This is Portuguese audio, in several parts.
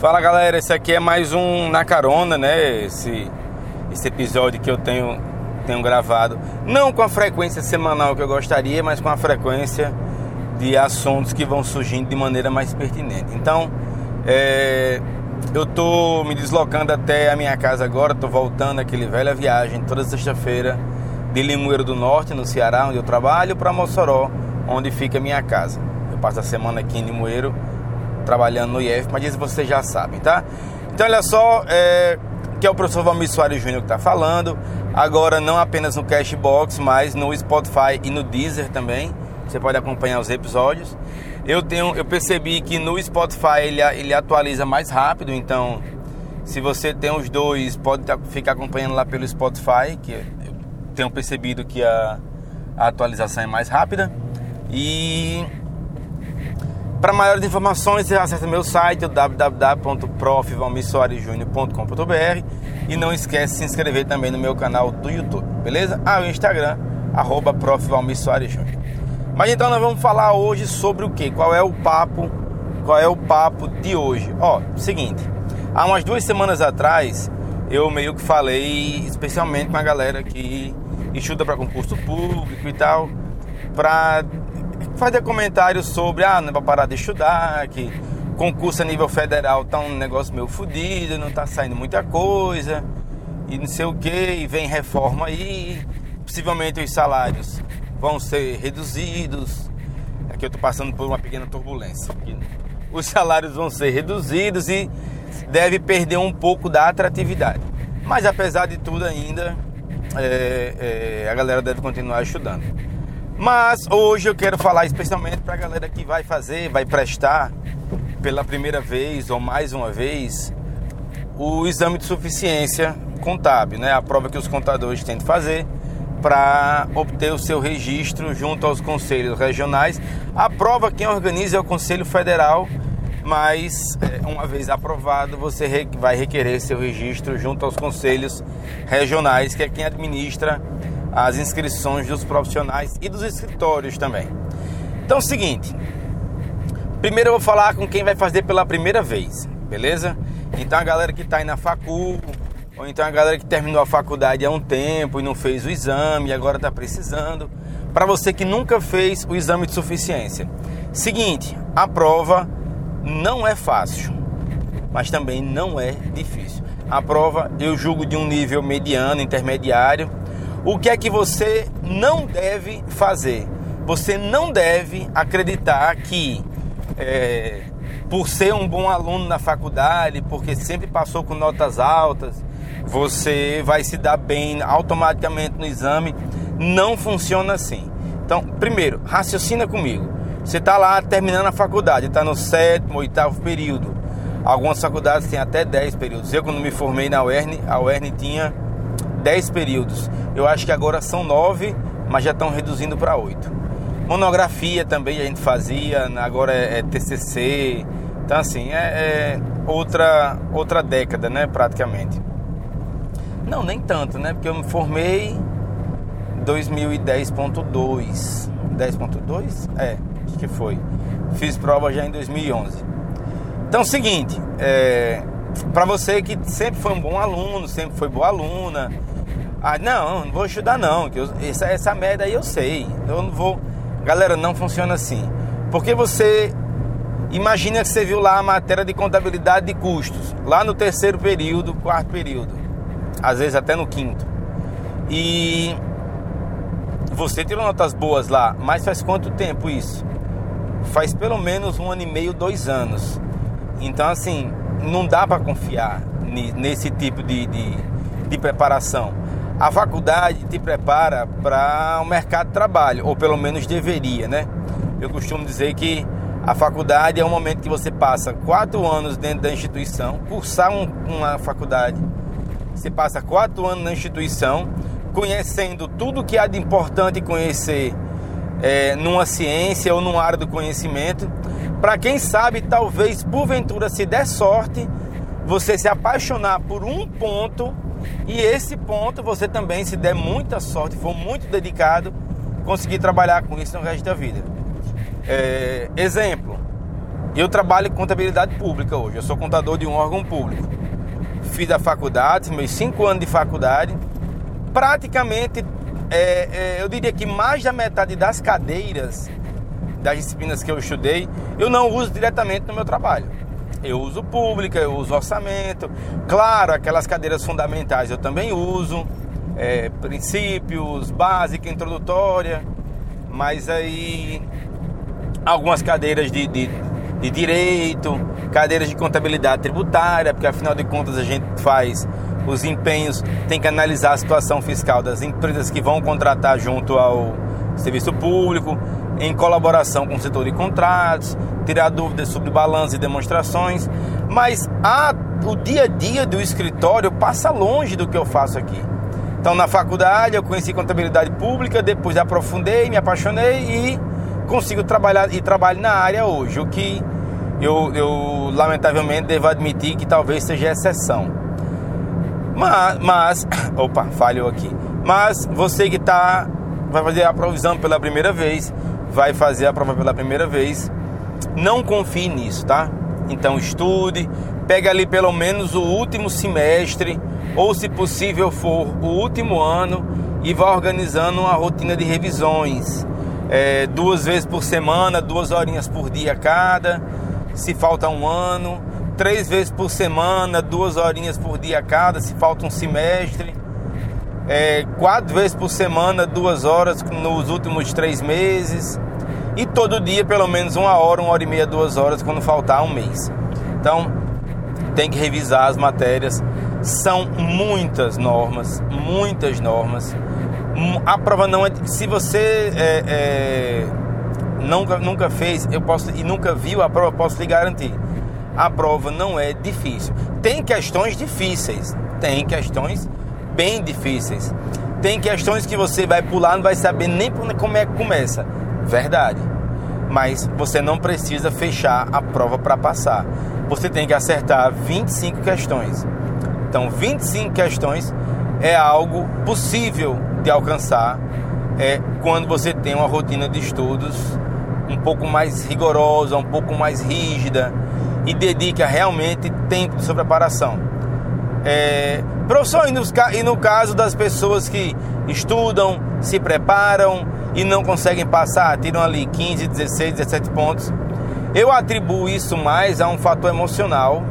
Fala galera, esse aqui é mais um Na Carona, né? Esse, esse episódio que eu tenho, tenho gravado. Não com a frequência semanal que eu gostaria, mas com a frequência de assuntos que vão surgindo de maneira mais pertinente. Então, é, eu tô me deslocando até a minha casa agora, tô voltando aquele velha viagem toda sexta-feira de Limoeiro do Norte, no Ceará, onde eu trabalho, para Mossoró, onde fica a minha casa. Eu passo a semana aqui em Limoeiro trabalhando no IF, mas isso vocês já sabem, tá? Então olha só, é, que é o professor Valmir Soares Júnior que está falando, agora não apenas no Cashbox, mas no Spotify e no Deezer também, você pode acompanhar os episódios. Eu, tenho, eu percebi que no Spotify ele, ele atualiza mais rápido, então se você tem os dois, pode ficar acompanhando lá pelo Spotify, que eu tenho percebido que a, a atualização é mais rápida. E para maiores informações, você acessa meu site www.profvalmissoaresjunior.com.br e não esquece de se inscrever também no meu canal do YouTube, beleza? Ah, o Instagram, arroba Mas então nós vamos falar hoje sobre o que? Qual é o papo? Qual é o papo de hoje? Ó, seguinte, há umas duas semanas atrás eu meio que falei, especialmente com a galera que estuda para concurso público e tal, para fazer comentários sobre, ah, não é pra parar de estudar, que concurso a nível federal tá um negócio meio fodido, não tá saindo muita coisa, e não sei o que, e vem reforma aí, possivelmente os salários vão ser reduzidos. Aqui eu tô passando por uma pequena turbulência. Os salários vão ser reduzidos e deve perder um pouco da atratividade. Mas apesar de tudo ainda, é, é, a galera deve continuar estudando. Mas hoje eu quero falar especialmente para a galera que vai fazer, vai prestar pela primeira vez ou mais uma vez o exame de suficiência contábil, né? A prova que os contadores têm de fazer para obter o seu registro junto aos conselhos regionais. A prova quem organiza é o Conselho Federal, mas é, uma vez aprovado você vai requerer seu registro junto aos conselhos regionais, que é quem administra as inscrições dos profissionais e dos escritórios também. Então é o seguinte, primeiro eu vou falar com quem vai fazer pela primeira vez, beleza? Então a galera que está aí na facul, ou então a galera que terminou a faculdade há um tempo e não fez o exame e agora está precisando. Para você que nunca fez o exame de suficiência. Seguinte, a prova não é fácil, mas também não é difícil. A prova eu julgo de um nível mediano, intermediário, o que é que você não deve fazer? Você não deve acreditar que é, por ser um bom aluno na faculdade, porque sempre passou com notas altas, você vai se dar bem automaticamente no exame. Não funciona assim. Então, primeiro, raciocina comigo. Você está lá terminando a faculdade, está no sétimo, oitavo período. Algumas faculdades têm até 10 períodos. Eu, quando me formei na UERN, a UERN tinha 10 períodos. Eu acho que agora são 9, mas já estão reduzindo para 8. Monografia também a gente fazia, agora é, é TCC. Então, assim, é, é, outra, outra década, né, praticamente. Não, nem tanto, né, porque eu me formei em 2010.2. 10.2? É, acho que foi. Fiz prova já em 2011. Então, seguinte, é, para você que sempre foi um bom aluno, sempre foi boa aluna, ah, não, não vou estudar não, que eu, essa, essa merda aí eu sei. Eu não vou. Galera, não funciona assim. Porque você imagina que você viu lá a matéria de contabilidade de custos, lá no terceiro período, quarto período, às vezes até no quinto. E você tirou notas boas lá, mas faz quanto tempo isso? Faz pelo menos um ano e meio, dois anos. Então, assim, não dá para confiar nesse tipo de, de, de preparação. A faculdade te prepara para o mercado de trabalho, ou pelo menos deveria, né? Eu costumo dizer que a faculdade é o momento que você passa quatro anos dentro da instituição, cursar um, uma faculdade. Você passa quatro anos na instituição, conhecendo tudo que há de importante conhecer é, numa ciência ou numa área do conhecimento, para quem sabe, talvez porventura se der sorte, você se apaixonar por um ponto e esse ponto você também, se der muita sorte, for muito dedicado, conseguir trabalhar com isso no resto da vida. É, exemplo, eu trabalho em contabilidade pública hoje. Eu sou contador de um órgão público. Fiz a faculdade, meus cinco anos de faculdade. Praticamente, é, é, eu diria que mais da metade das cadeiras das disciplinas que eu estudei, eu não uso diretamente no meu trabalho. Eu uso pública, eu uso orçamento. Claro, aquelas cadeiras fundamentais eu também uso. É, princípios, básica, introdutória. Mas aí algumas cadeiras de, de, de direito, cadeiras de contabilidade tributária, porque afinal de contas a gente faz os empenhos, tem que analisar a situação fiscal das empresas que vão contratar junto ao serviço público, em colaboração com o setor de contratos, tirar dúvidas sobre balanço e demonstrações, mas a, o dia a dia do escritório passa longe do que eu faço aqui. Então, na faculdade, eu conheci contabilidade pública, depois aprofundei, me apaixonei e consigo trabalhar e trabalho na área hoje, o que eu, eu lamentavelmente devo admitir que talvez seja exceção. Mas, mas opa, falhou aqui. Mas você que está vai fazer a provisão pela primeira vez, vai fazer a prova pela primeira vez, não confie nisso, tá? Então estude, pega ali pelo menos o último semestre, ou se possível for o último ano, e vá organizando uma rotina de revisões é, duas vezes por semana, duas horinhas por dia cada, se falta um ano, três vezes por semana, duas horinhas por dia cada, se falta um semestre, é, quatro vezes por semana, duas horas nos últimos três meses, e todo dia pelo menos uma hora, uma hora e meia, duas horas quando faltar um mês. Então tem que revisar as matérias. São muitas normas, muitas normas a prova não é. Se você é, é, nunca, nunca fez, eu posso e nunca viu a prova, posso lhe garantir. A prova não é difícil. Tem questões difíceis, tem questões bem difíceis. Tem questões que você vai pular, não vai saber nem como é que começa. Verdade. Mas você não precisa fechar a prova para passar. Você tem que acertar 25 questões. Então, 25 questões é algo possível de alcançar é quando você tem uma rotina de estudos um pouco mais rigorosa, um pouco mais rígida e dedica realmente tempo de sua preparação. É, professor, e e no caso das pessoas que estudam, se preparam e não conseguem passar, tiram ali 15, 16, 17 pontos, eu atribuo isso mais a um fator emocional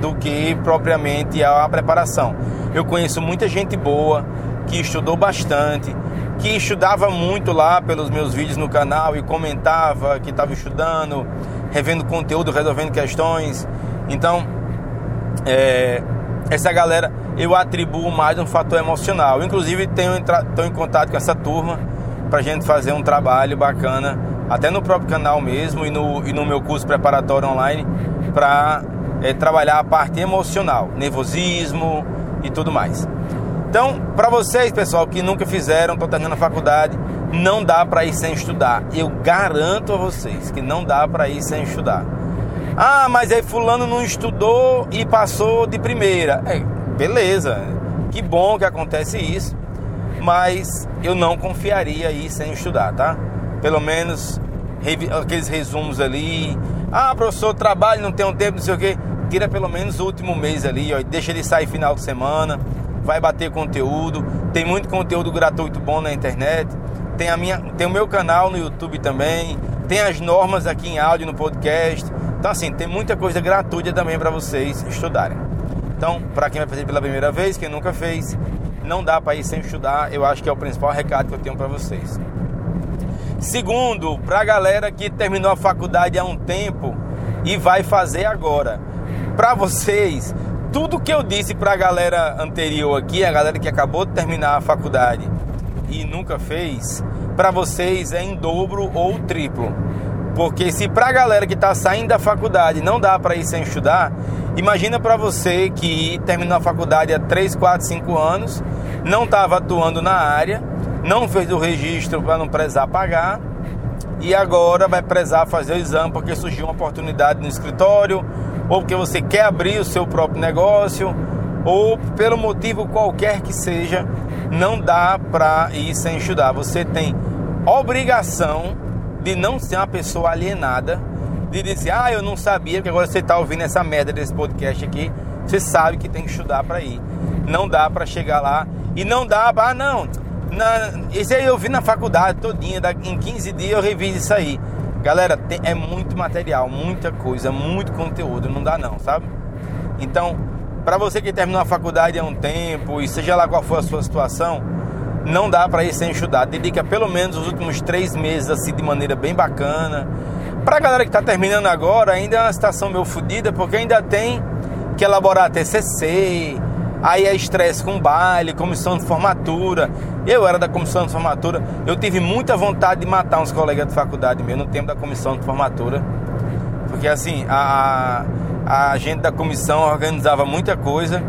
do que propriamente a preparação. Eu conheço muita gente boa que estudou bastante, que estudava muito lá pelos meus vídeos no canal e comentava que estava estudando, revendo conteúdo, resolvendo questões. Então, é, essa galera eu atribuo mais um fator emocional. Inclusive, tenho estou em contato com essa turma para gente fazer um trabalho bacana, até no próprio canal mesmo e no, e no meu curso preparatório online, para é, trabalhar a parte emocional, nervosismo e tudo mais. Então, para vocês, pessoal, que nunca fizeram, estão terminando a faculdade, não dá para ir sem estudar. Eu garanto a vocês que não dá para ir sem estudar. Ah, mas aí fulano não estudou e passou de primeira. É, beleza. Que bom que acontece isso. Mas eu não confiaria aí sem estudar, tá? Pelo menos aqueles resumos ali. Ah, professor, trabalho, não um tempo, não sei o quê. Tira pelo menos o último mês ali, ó, deixa ele sair final de semana vai bater conteúdo. Tem muito conteúdo gratuito bom na internet. Tem, a minha, tem o meu canal no YouTube também. Tem as normas aqui em áudio no podcast. Então, assim, tem muita coisa gratuita também para vocês estudarem. Então, para quem vai fazer pela primeira vez, quem nunca fez, não dá para ir sem estudar. Eu acho que é o principal recado que eu tenho para vocês. Segundo, para a galera que terminou a faculdade há um tempo e vai fazer agora. Para vocês, tudo que eu disse para a galera anterior aqui, a galera que acabou de terminar a faculdade e nunca fez, para vocês é em dobro ou triplo. Porque se para a galera que está saindo da faculdade não dá para ir sem estudar, imagina para você que terminou a faculdade há 3, 4, 5 anos, não estava atuando na área, não fez o registro para não precisar pagar e agora vai precisar fazer o exame porque surgiu uma oportunidade no escritório ou porque você quer abrir o seu próprio negócio, ou pelo motivo qualquer que seja, não dá para ir sem estudar. Você tem obrigação de não ser uma pessoa alienada, de dizer, ah, eu não sabia, porque agora você está ouvindo essa merda desse podcast aqui, você sabe que tem que estudar para ir. Não dá para chegar lá e não dá ah, não, na, esse aí eu vi na faculdade todinha, em 15 dias eu reviso isso aí. Galera, tem, é muito material, muita coisa, muito conteúdo, não dá não, sabe? Então, para você que terminou a faculdade há um tempo, e seja lá qual for a sua situação, não dá para ir sem estudar. Dedica pelo menos os últimos três meses assim de maneira bem bacana. Pra galera que está terminando agora, ainda é uma situação meio fodida, porque ainda tem que elaborar TCC, aí é estresse com baile, comissão de formatura. Eu era da comissão de formatura, eu tive muita vontade de matar uns colegas de faculdade meu no tempo da comissão de formatura, porque assim, a, a gente da comissão organizava muita coisa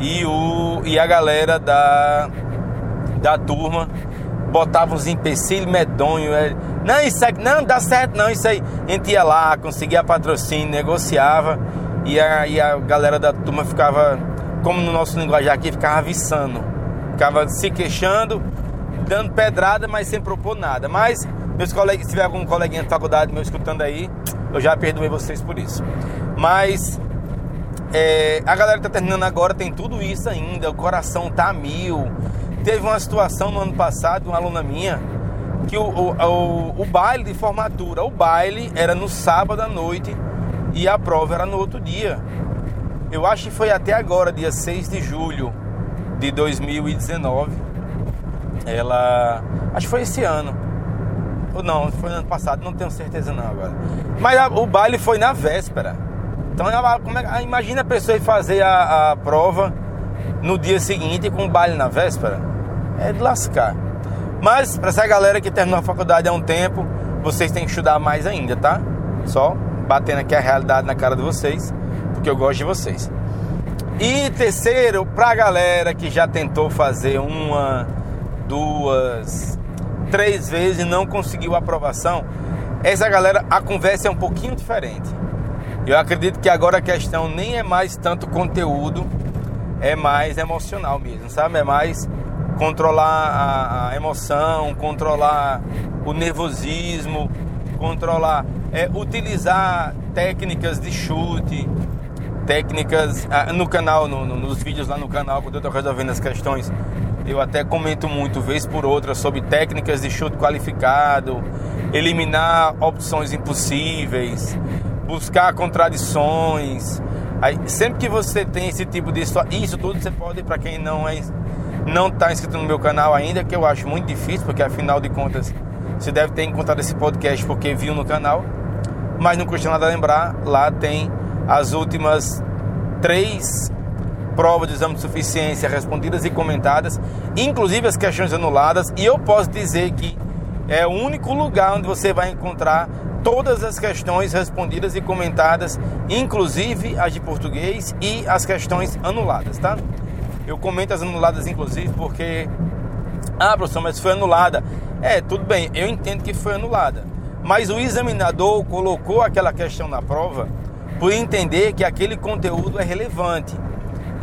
e, o, e a galera da, da turma botava uns empecilhos medonhos. É, não, isso aí, não dá certo, não. Isso aí. A gente ia lá, conseguia patrocínio, negociava e a, e a galera da turma ficava, como no nosso linguajar aqui, ficava viçando. Ficava se queixando, dando pedrada, mas sem propor nada. Mas, meus colegas, se tiver algum coleguinha de faculdade meu escutando aí, eu já perdoei vocês por isso. Mas é, a galera tá terminando agora tem tudo isso ainda, o coração tá a mil. Teve uma situação no ano passado, uma aluna minha, que o, o, o, o baile de formatura, o baile era no sábado à noite e a prova era no outro dia. Eu acho que foi até agora, dia 6 de julho de 2019. Ela. Acho que foi esse ano. Ou não, foi no ano passado, não tenho certeza não agora. Mas a, o baile foi na véspera. Então como é, imagina a pessoa ir fazer a, a prova no dia seguinte com o baile na véspera. É de lascar. Mas para essa galera que terminou a faculdade há um tempo, vocês têm que estudar mais ainda, tá? Só batendo aqui a realidade na cara de vocês, porque eu gosto de vocês. E terceiro, pra galera que já tentou fazer uma, duas, três vezes e não conseguiu aprovação, essa galera, a conversa é um pouquinho diferente. Eu acredito que agora a questão nem é mais tanto conteúdo, é mais emocional mesmo, sabe? É mais controlar a, emoção, controlar o nervosismo, controlar, é, utilizar técnicas de chute, técnicas ah, no canal, no, no, nos vídeos lá no canal, quando eu estou resolvendo as questões, eu até comento muito, vez por outra, sobre técnicas de chute qualificado, eliminar opções impossíveis, buscar contradições. Aí, sempre que você tem esse tipo de isso tudo você pode, para quem não é não está inscrito no meu canal ainda, que eu acho muito difícil, porque afinal de contas você deve ter encontrado esse podcast porque viu no canal. Mas não custa nada lembrar, lá tem as últimas três provas de exame de suficiência respondidas e comentadas, inclusive as questões anuladas, e eu posso dizer que é o único lugar onde você vai encontrar todas as questões respondidas e comentadas, inclusive as de português e as questões anuladas, tá? Eu comento as anuladas, inclusive, porque. Ah, professor, mas foi anulada. É, tudo bem, eu entendo que foi anulada. Mas o examinador colocou aquela questão na prova por entender que aquele conteúdo é relevante.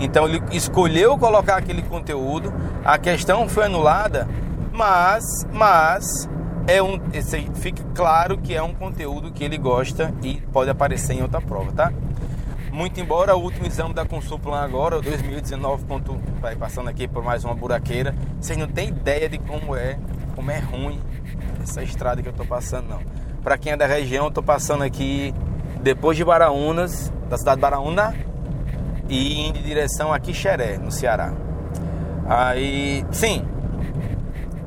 Então ele escolheu colocar aquele conteúdo, a questão foi anulada, mas, mas é um, fica claro que é um conteúdo que ele gosta e pode aparecer em outra prova, tá? Muito embora o último exame da Consulplan agora, o 2019, ponto, vai passando aqui por mais uma buraqueira, vocês não têm ideia de como é, como é ruim essa estrada que eu tô passando, não. Para quem é da região, eu tô passando aqui depois de Baraunas, da cidade de Baraúna, e indo em direção a Quixeré, no Ceará. Aí, sim,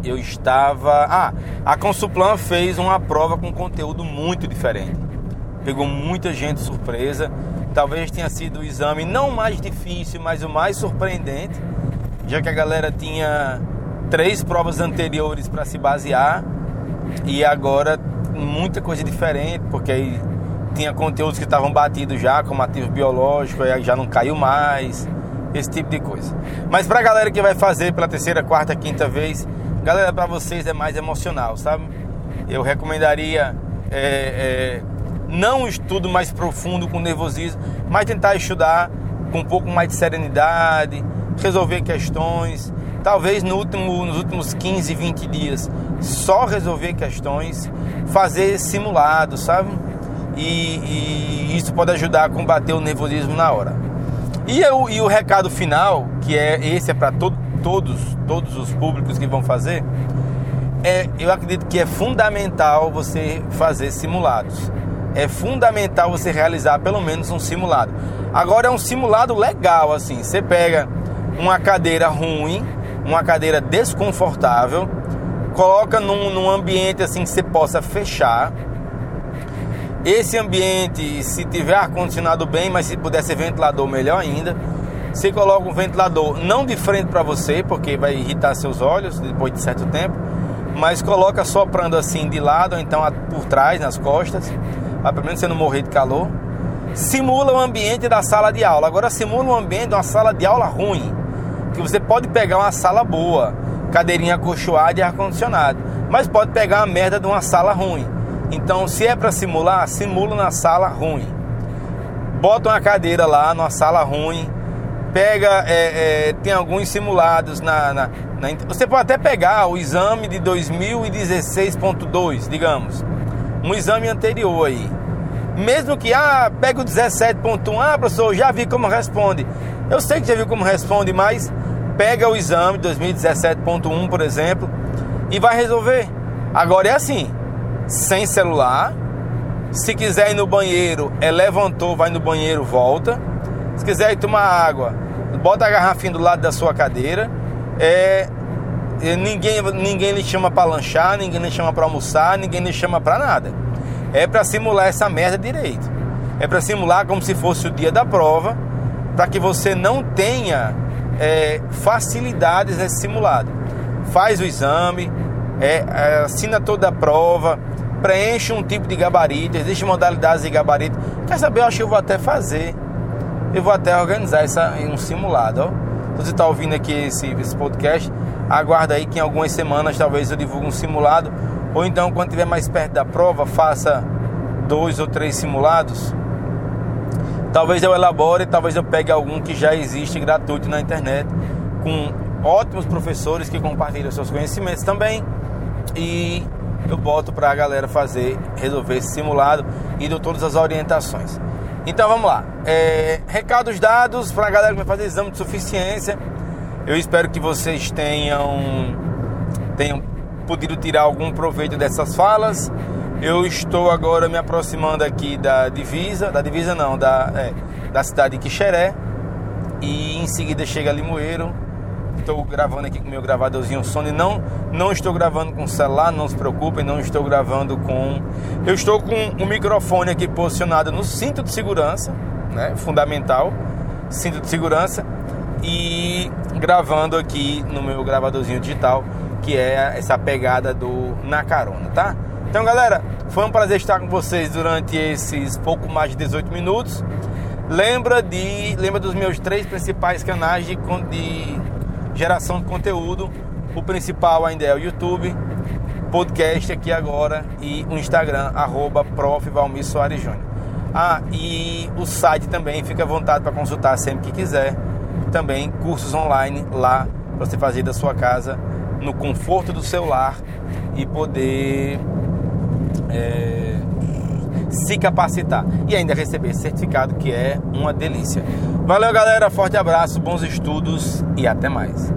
eu estava. Ah, a Consulplan fez uma prova com conteúdo muito diferente. Pegou muita gente surpresa talvez tenha sido o exame não mais difícil, mas o mais surpreendente, já que a galera tinha três provas anteriores para se basear e agora muita coisa diferente, porque aí tinha conteúdos que estavam batidos já, como ativo biológico, aí já não caiu mais, esse tipo de coisa. Mas para a galera que vai fazer pela terceira, quarta, quinta vez, galera, para vocês é mais emocional, sabe? Eu recomendaria é, é, não um estudo mais profundo com nervosismo, mas tentar estudar com um pouco mais de serenidade, resolver questões, talvez no último, nos últimos 15, 20 dias só resolver questões, fazer simulado, sabe? E, e isso pode ajudar a combater o nervosismo na hora. E, eu, e o recado final, que é esse é para to, todos, todos os públicos que vão fazer, é, eu acredito que é fundamental você fazer simulados. É fundamental você realizar pelo menos um simulado. Agora é um simulado legal, assim. Você pega uma cadeira ruim, uma cadeira desconfortável, coloca num, num ambiente assim que você possa fechar. Esse ambiente, se tiver ar-condicionado bem, mas se puder ser ventilador, melhor ainda. Você coloca um ventilador não de frente para você, porque vai irritar seus olhos depois de certo tempo, mas coloca soprando assim de lado, ou então por trás, nas costas, para pelo menos você não morrer de calor. Simula o ambiente da sala de aula. Agora simula o ambiente de uma sala de aula ruim, que você pode pegar uma sala boa, cadeirinha acolchoada e ar-condicionado. Mas pode pegar a merda de uma sala ruim. Então, se é para simular, simula na sala ruim. Bota uma cadeira lá numa sala ruim. Pega, é, é, tem alguns simulados na, na, na, Você pode até pegar o exame de 2016.2, digamos. Um exame anterior aí. Mesmo que, ah, pega o 17.1, ah, professor, já vi como responde. Eu sei que já viu como responde, mas pega o exame 2017.1, por exemplo, e vai resolver. Agora é assim, sem celular. Se quiser ir no banheiro, é levantou, vai no banheiro, volta. Se quiser ir tomar água, bota a garrafinha do lado da sua cadeira. É, é ninguém, ninguém lhe chama para lanchar, ninguém lhe chama para almoçar, ninguém lhe chama para nada. É para simular essa merda direito. É para simular como se fosse o dia da prova, para que você não tenha é, facilidades nesse simulado. Faz o exame, é, assina toda a prova, preenche um tipo de gabarito, existem modalidades de gabarito. Quer saber? Eu acho que eu vou até fazer. Eu vou até organizar essa, um simulado. Ó. Você está ouvindo aqui esse, esse podcast, aguarda aí que em algumas semanas talvez eu divulgue um simulado. Ou então, quando estiver mais perto da prova, faça dois ou três simulados Talvez eu elabore, talvez eu pegue algum que já existe gratuito na internet, com ótimos professores que compartilham seus conhecimentos também. E eu boto para a galera fazer, resolver esse simulado e dou todas as orientações. Então vamos lá. É, recados dados para a galera que vai fazer exame de suficiência. Eu espero que vocês tenham, tenham podido tirar algum proveito dessas falas. Eu estou agora me aproximando aqui da divisa, da divisa não, da, é, da cidade de Quixeré. E em seguida chega Limoeiro. Estou gravando aqui com meu gravadorzinho Sony. Não, não estou gravando com celular, não se preocupem, não estou gravando com. Eu estou com um microfone aqui posicionado no cinto de segurança, né? Fundamental, cinto de segurança. E gravando aqui no meu gravadorzinho digital, que é essa pegada do na carona, tá? Então, galera, foi um prazer estar com vocês durante esses pouco mais de 18 minutos. Lembra de, lembra dos meus três principais canais de, de geração de conteúdo. O principal ainda é o YouTube, podcast aqui agora e o Instagram arroba Prof. Valmir Soares Júnior. Ah, e o site também fica à vontade para consultar sempre que quiser. Também cursos online lá para você fazer da sua casa no conforto do seu lar e poder é, se capacitar e ainda receber certificado, que é uma delícia. Valeu, galera. Forte abraço, bons estudos e até mais.